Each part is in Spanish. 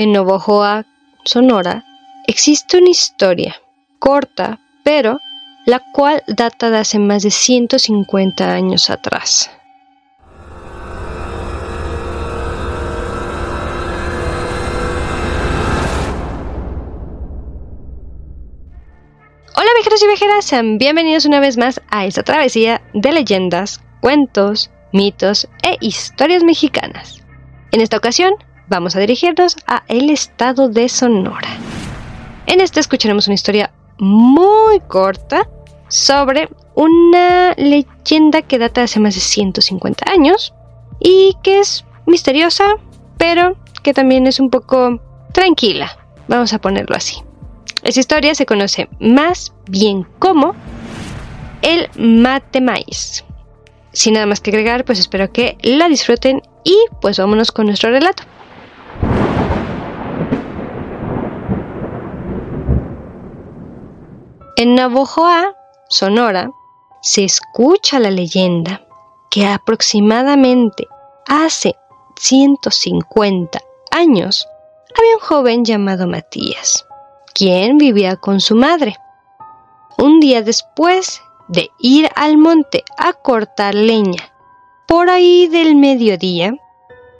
En Novojoa, Sonora, existe una historia corta, pero la cual data de hace más de 150 años atrás. Hola viajeros y viajeras, sean bienvenidos una vez más a esta travesía de leyendas, cuentos, mitos e historias mexicanas. En esta ocasión vamos a dirigirnos a el estado de Sonora. En esta escucharemos una historia muy corta sobre una leyenda que data de hace más de 150 años y que es misteriosa, pero que también es un poco tranquila, vamos a ponerlo así. Esa historia se conoce más bien como el mate maíz. Sin nada más que agregar, pues espero que la disfruten y pues vámonos con nuestro relato. En Navojoa, Sonora, se escucha la leyenda que aproximadamente hace 150 años había un joven llamado Matías, quien vivía con su madre. Un día después de ir al monte a cortar leña, por ahí del mediodía,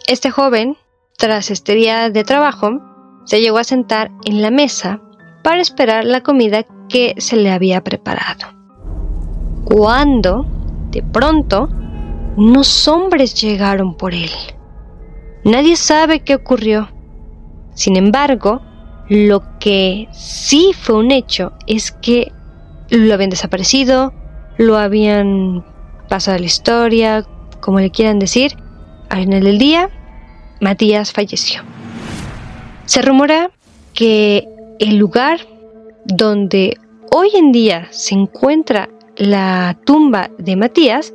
este joven, tras este día de trabajo, se llegó a sentar en la mesa para esperar la comida que se le había preparado. Cuando, de pronto, unos hombres llegaron por él. Nadie sabe qué ocurrió. Sin embargo, lo que sí fue un hecho es que lo habían desaparecido, lo habían pasado a la historia, como le quieran decir. Al final del día, Matías falleció. Se rumora que el lugar donde hoy en día se encuentra la tumba de Matías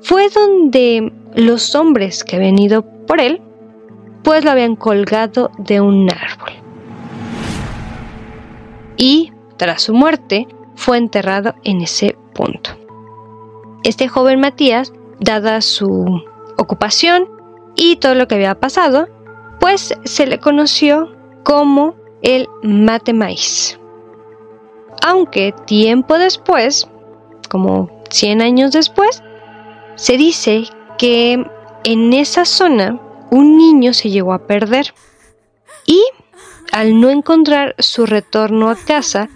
fue donde los hombres que habían ido por él pues lo habían colgado de un árbol. Y tras su muerte fue enterrado en ese punto. Este joven Matías, dada su ocupación y todo lo que había pasado, pues se le conoció como el mate maíz. Aunque tiempo después, como 100 años después, se dice que en esa zona un niño se llegó a perder y al no encontrar su retorno a casa,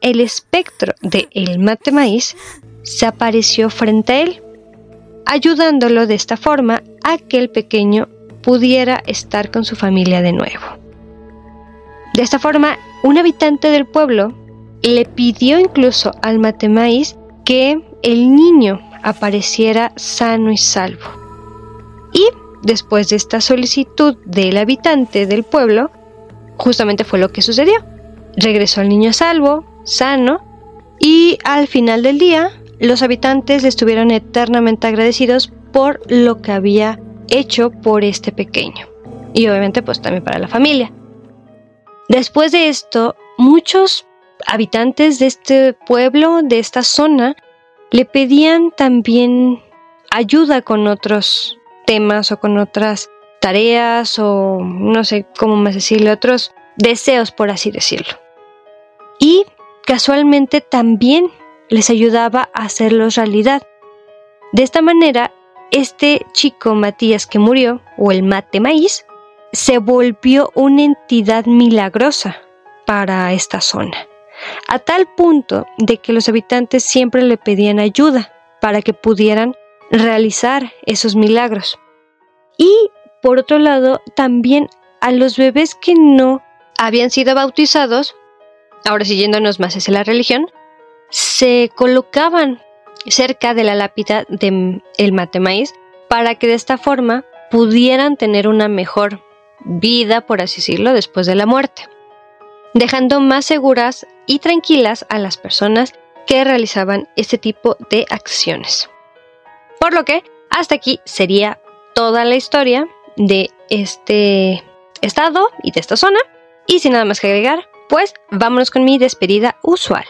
el espectro de el mate maíz se apareció frente a él, ayudándolo de esta forma a que el pequeño pudiera estar con su familia de nuevo. De esta forma, un habitante del pueblo le pidió incluso al Matemaís que el niño apareciera sano y salvo. Y después de esta solicitud del habitante del pueblo, justamente fue lo que sucedió. Regresó el niño salvo, sano, y al final del día los habitantes le estuvieron eternamente agradecidos por lo que había hecho por este pequeño. Y obviamente pues también para la familia. Después de esto, muchos habitantes de este pueblo, de esta zona, le pedían también ayuda con otros temas o con otras tareas o no sé cómo más decirle, otros deseos, por así decirlo. Y casualmente también les ayudaba a hacerlos realidad. De esta manera, este chico Matías que murió, o el mate maíz, se volvió una entidad milagrosa para esta zona, a tal punto de que los habitantes siempre le pedían ayuda para que pudieran realizar esos milagros. Y por otro lado, también a los bebés que no habían sido bautizados, ahora siguiéndonos más hacia la religión, se colocaban cerca de la lápida del el maíz para que de esta forma pudieran tener una mejor vida, por así decirlo, después de la muerte, dejando más seguras y tranquilas a las personas que realizaban este tipo de acciones. Por lo que hasta aquí sería toda la historia de este estado y de esta zona. Y sin nada más que agregar, pues vámonos con mi despedida usual.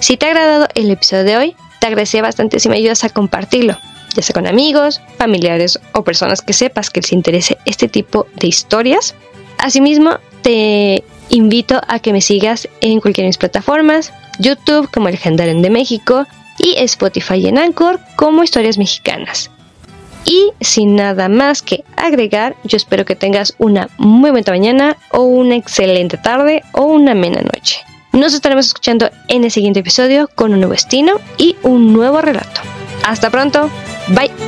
Si te ha agradado el episodio de hoy, te agradecería bastante si me ayudas a compartirlo, ya sea con amigos, familiares o personas que sepas que les interese este tipo de historias. Asimismo, te invito a que me sigas en cualquiera de mis plataformas, YouTube como El de México y Spotify en Anchor como Historias Mexicanas. Y sin nada más que agregar, yo espero que tengas una muy buena mañana o una excelente tarde o una amena noche. Nos estaremos escuchando en el siguiente episodio con un nuevo destino y un nuevo relato. Hasta pronto, bye.